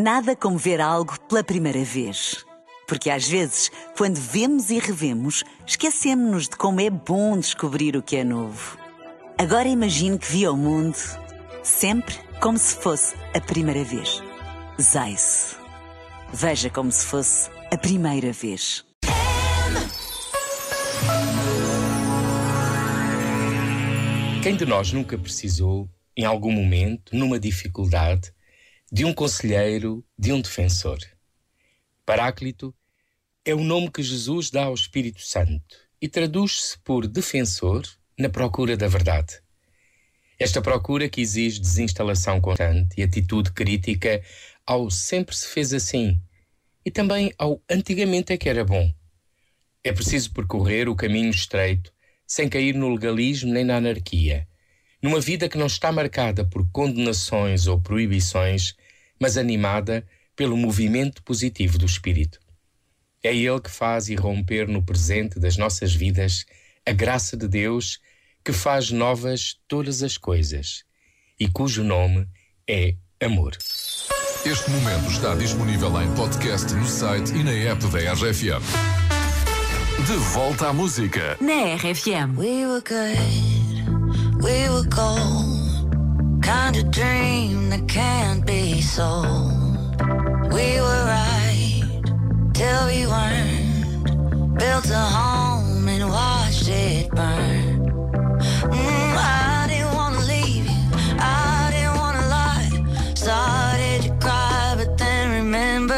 Nada como ver algo pela primeira vez. Porque às vezes, quando vemos e revemos, esquecemos-nos de como é bom descobrir o que é novo. Agora imagine que viu o mundo sempre como se fosse a primeira vez. Zais. Veja como se fosse a primeira vez. Quem de nós nunca precisou, em algum momento, numa dificuldade, de um conselheiro, de um defensor. Paráclito é o nome que Jesus dá ao Espírito Santo e traduz-se por defensor na procura da verdade. Esta procura que exige desinstalação constante e atitude crítica ao sempre se fez assim e também ao antigamente é que era bom. É preciso percorrer o caminho estreito sem cair no legalismo nem na anarquia numa vida que não está marcada por condenações ou proibições, mas animada pelo movimento positivo do espírito. É Ele que faz irromper no presente das nossas vidas a graça de Deus que faz novas todas as coisas e cujo nome é amor. Este momento está disponível em podcast no site e na app da RFM. De volta à música. Na RFM. We gold. Kind of dream that can't be sold. We were right till we weren't. Built a home and watched it burn. Mm, I didn't wanna leave you. I didn't wanna lie. Started to cry, but then remembered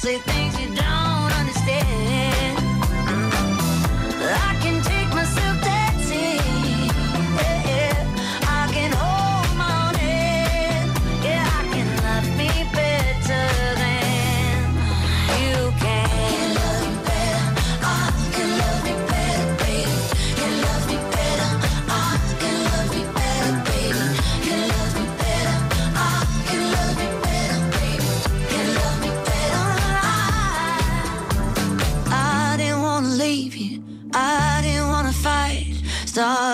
say thank